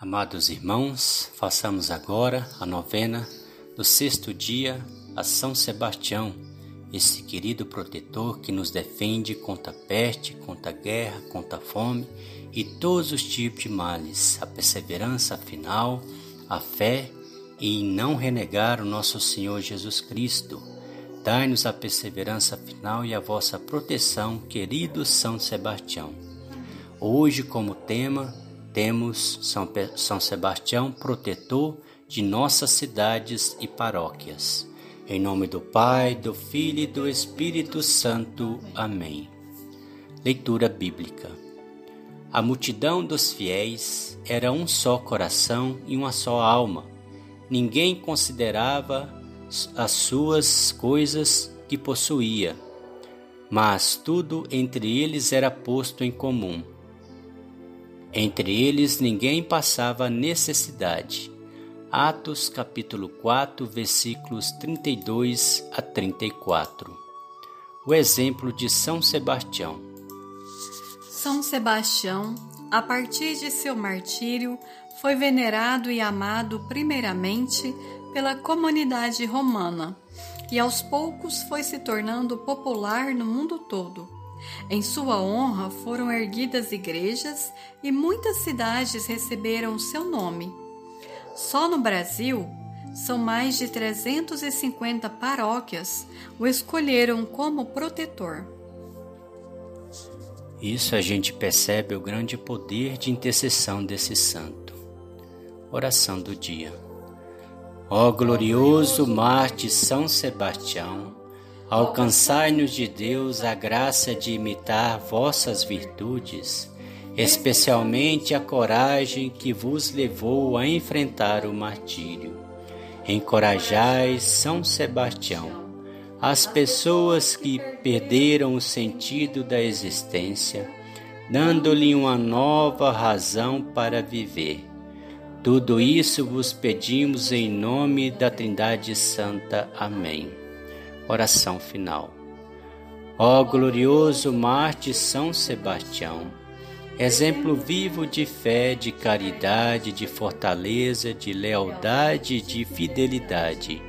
Amados irmãos, façamos agora a novena do sexto dia a São Sebastião, esse querido protetor que nos defende contra a peste, contra a guerra, contra a fome e todos os tipos de males, a perseverança final, a fé e em não renegar o nosso Senhor Jesus Cristo. Dai-nos a perseverança final e a vossa proteção, querido São Sebastião. Hoje, como tema, temos São, São Sebastião, protetor de nossas cidades e paróquias. Em nome do Pai, do Filho e do Espírito Santo. Amém. Leitura Bíblica. A multidão dos fiéis era um só coração e uma só alma. Ninguém considerava as suas coisas que possuía, mas tudo entre eles era posto em comum. Entre eles ninguém passava necessidade. Atos capítulo 4, versículos 32 a 34. O exemplo de São Sebastião. São Sebastião, a partir de seu martírio, foi venerado e amado primeiramente pela comunidade romana e aos poucos foi se tornando popular no mundo todo. Em sua honra foram erguidas igrejas e muitas cidades receberam seu nome. Só no Brasil, são mais de 350 paróquias o escolheram como protetor. Isso a gente percebe o grande poder de intercessão desse santo. Oração do dia. Ó glorioso Marte São Sebastião, Alcançai-nos de Deus a graça de imitar vossas virtudes, especialmente a coragem que vos levou a enfrentar o martírio. Encorajai São Sebastião, as pessoas que perderam o sentido da existência, dando-lhe uma nova razão para viver. Tudo isso vos pedimos em nome da Trindade Santa. Amém. Oração final. Ó glorioso Marte São Sebastião, exemplo vivo de fé, de caridade, de fortaleza, de lealdade de fidelidade,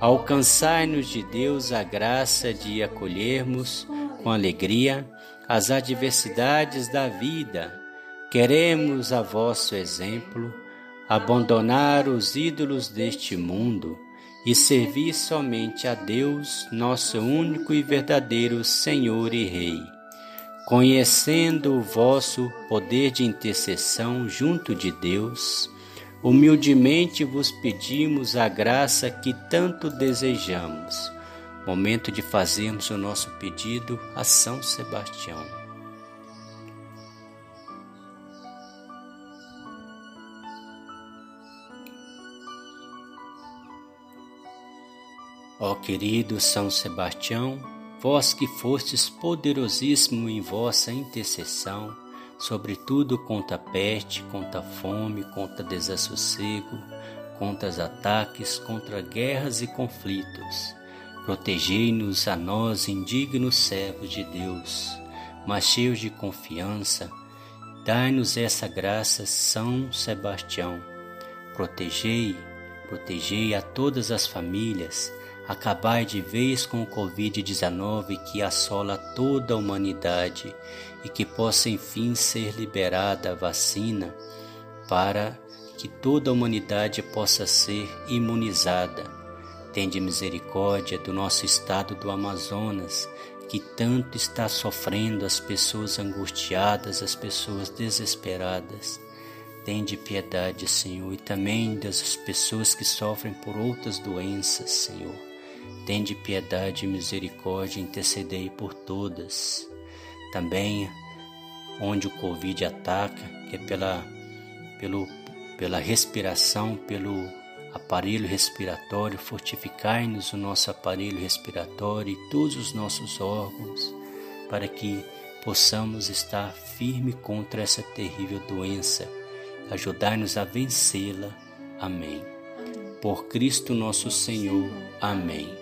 alcançai-nos de Deus a graça de acolhermos com alegria as adversidades da vida. Queremos a vosso exemplo abandonar os ídolos deste mundo e servir somente a Deus, nosso único e verdadeiro Senhor e Rei. Conhecendo o vosso poder de intercessão junto de Deus, humildemente vos pedimos a graça que tanto desejamos. Momento de fazermos o nosso pedido a São Sebastião. Ó querido São Sebastião, vós que fostes poderosíssimo em vossa intercessão, sobretudo contra a peste, contra a fome, contra desassossego, contra os ataques, contra guerras e conflitos. Protegei-nos a nós, indignos servos de Deus, mas cheios de confiança. Dai-nos essa graça, São Sebastião. Protegei, protegei a todas as famílias, Acabai de vez com o Covid-19 que assola toda a humanidade e que possa enfim ser liberada a vacina para que toda a humanidade possa ser imunizada. Tende misericórdia do nosso estado do Amazonas, que tanto está sofrendo as pessoas angustiadas, as pessoas desesperadas. Tende piedade, Senhor, e também das pessoas que sofrem por outras doenças, Senhor. Tende piedade e misericórdia, intercedei por todas. Também onde o Covid ataca, que é pela, pelo, pela respiração, pelo aparelho respiratório, fortificai-nos o nosso aparelho respiratório e todos os nossos órgãos, para que possamos estar firme contra essa terrível doença. Ajudai-nos a vencê-la. Amém. Por Cristo nosso Senhor. Amém.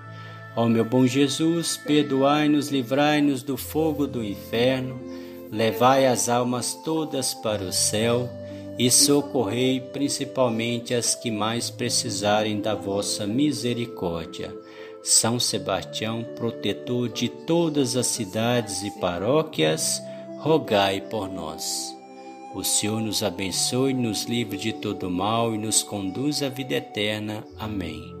Ó meu bom Jesus, perdoai-nos, livrai-nos do fogo do inferno levai as almas todas para o céu e socorrei principalmente as que mais precisarem da vossa misericórdia. São Sebastião, protetor de todas as cidades e paróquias, rogai por nós. O Senhor nos abençoe, nos livre de todo mal e nos conduz à vida eterna. Amém.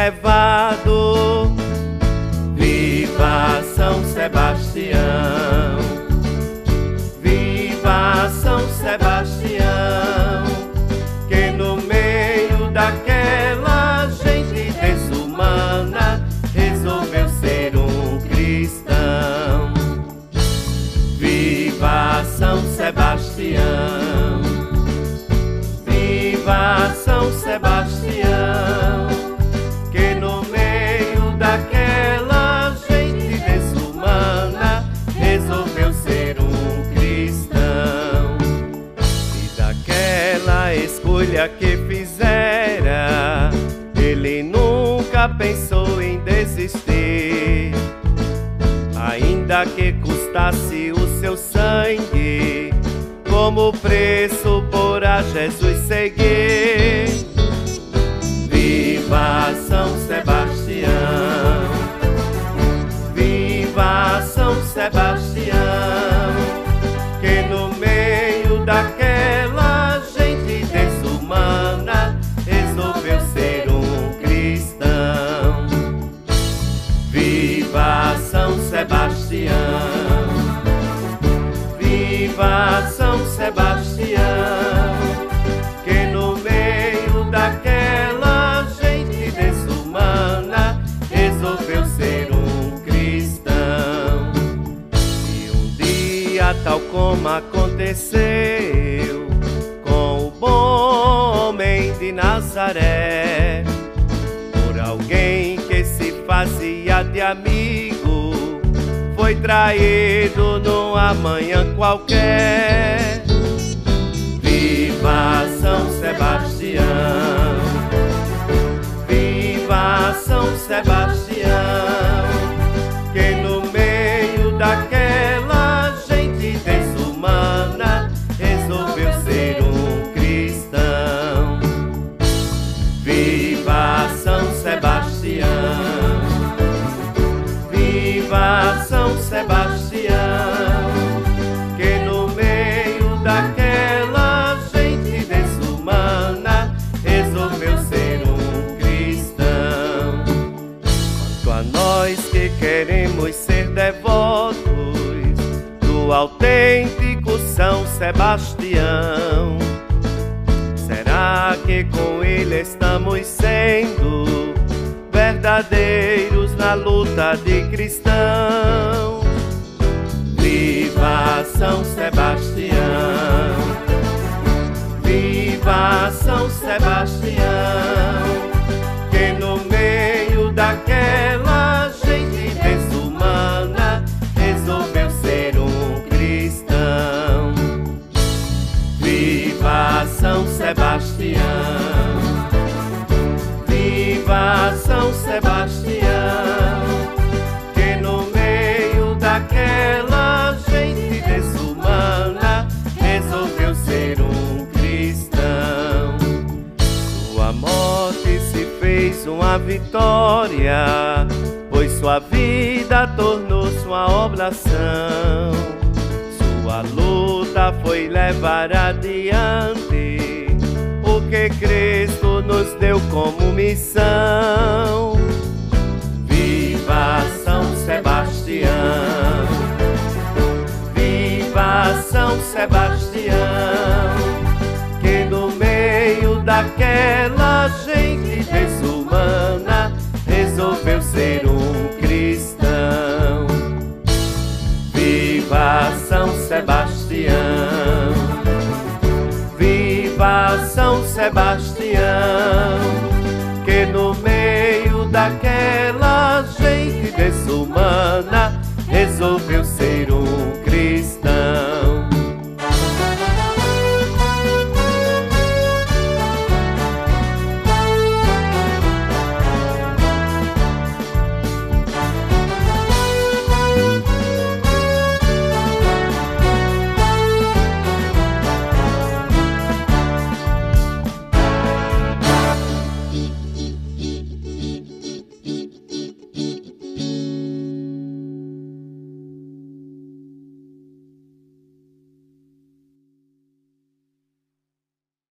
Cristo preço por a Jesus seguir. como aconteceu com o bom homem de Nazaré, por alguém que se fazia de amigo, foi traído numa manhã qualquer. Viva São Sebastião! Viva São Sebastião! Queremos ser devotos do autêntico São Sebastião. Será que com ele estamos sendo verdadeiros na luta de cristão? Viva São Sebastião! Viva São Sebastião! Vitória, pois sua vida tornou-se uma oblação. Sua luta foi levar adiante que Cristo nos deu como missão. Sebastião,